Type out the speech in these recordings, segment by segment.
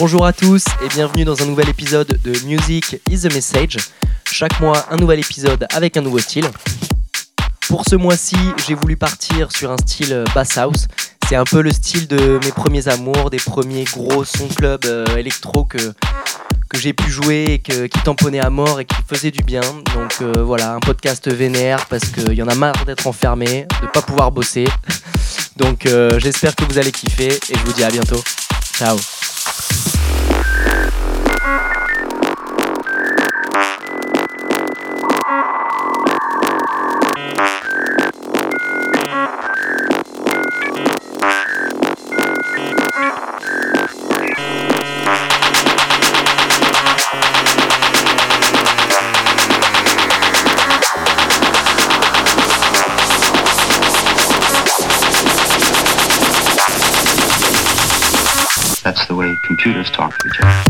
Bonjour à tous et bienvenue dans un nouvel épisode de Music is the Message. Chaque mois, un nouvel épisode avec un nouveau style. Pour ce mois-ci, j'ai voulu partir sur un style bass house. C'est un peu le style de mes premiers amours, des premiers gros sons club euh, électro que, que j'ai pu jouer et qui tamponnaient à mort et qui faisaient du bien. Donc euh, voilà, un podcast vénère parce qu'il y en a marre d'être enfermé, de pas pouvoir bosser. Donc euh, j'espère que vous allez kiffer et je vous dis à bientôt. Ciao Thank you. That's the way computers talk to each other.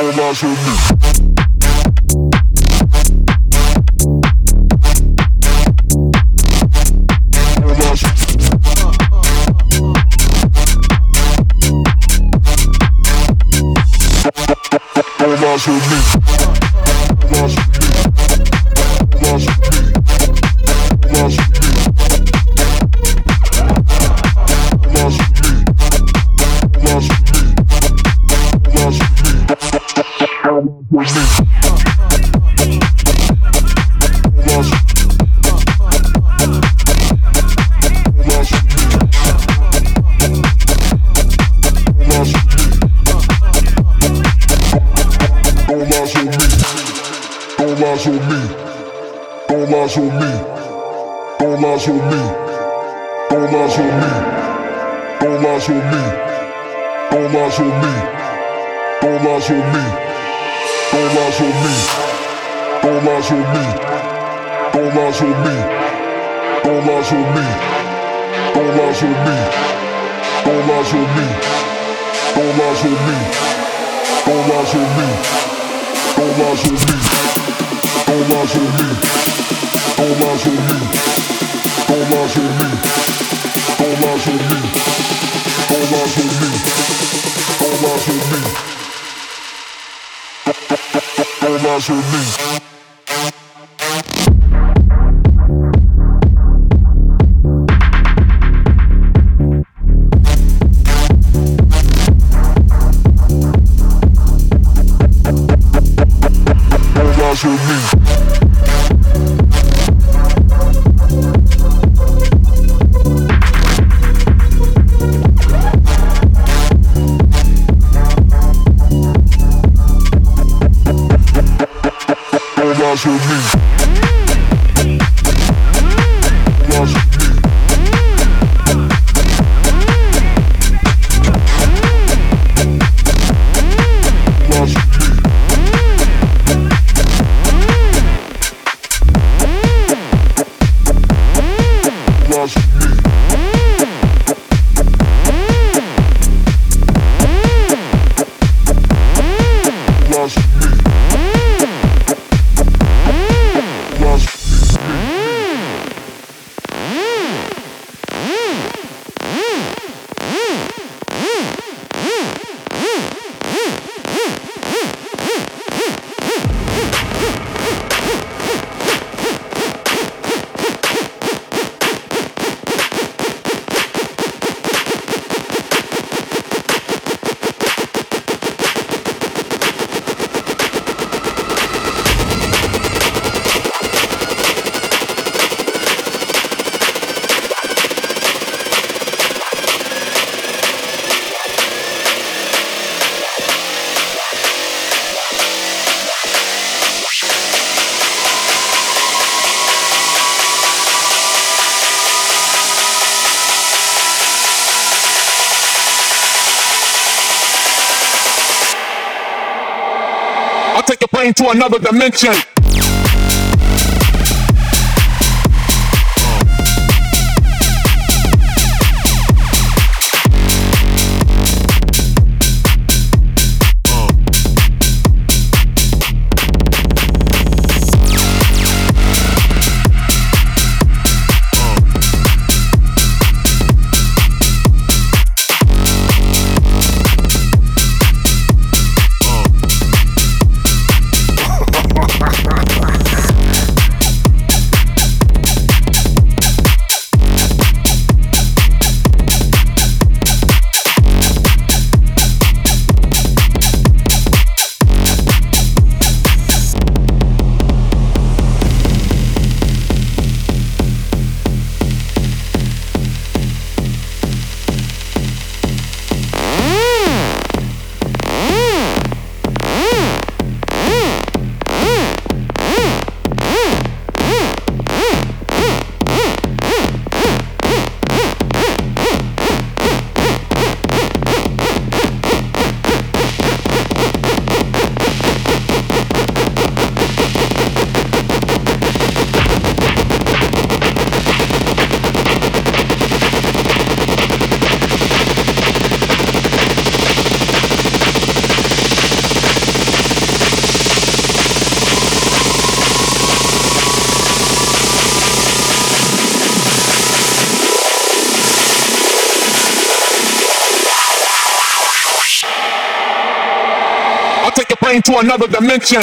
Imagine me. lies on me. Don't lies on me. Don't lies on me. Don't lies on me. Don't lies on me. Don't lies on me. Don't lies on me. Don't lies on me. Don't lies on me. Don't lies on me. Don't lies on me. Don't lies on me. Don't lies on me. Don't lies on me. Don't lies on me. Don't lies on me. Don't lie to me. Take your brain to another dimension. Another dimension.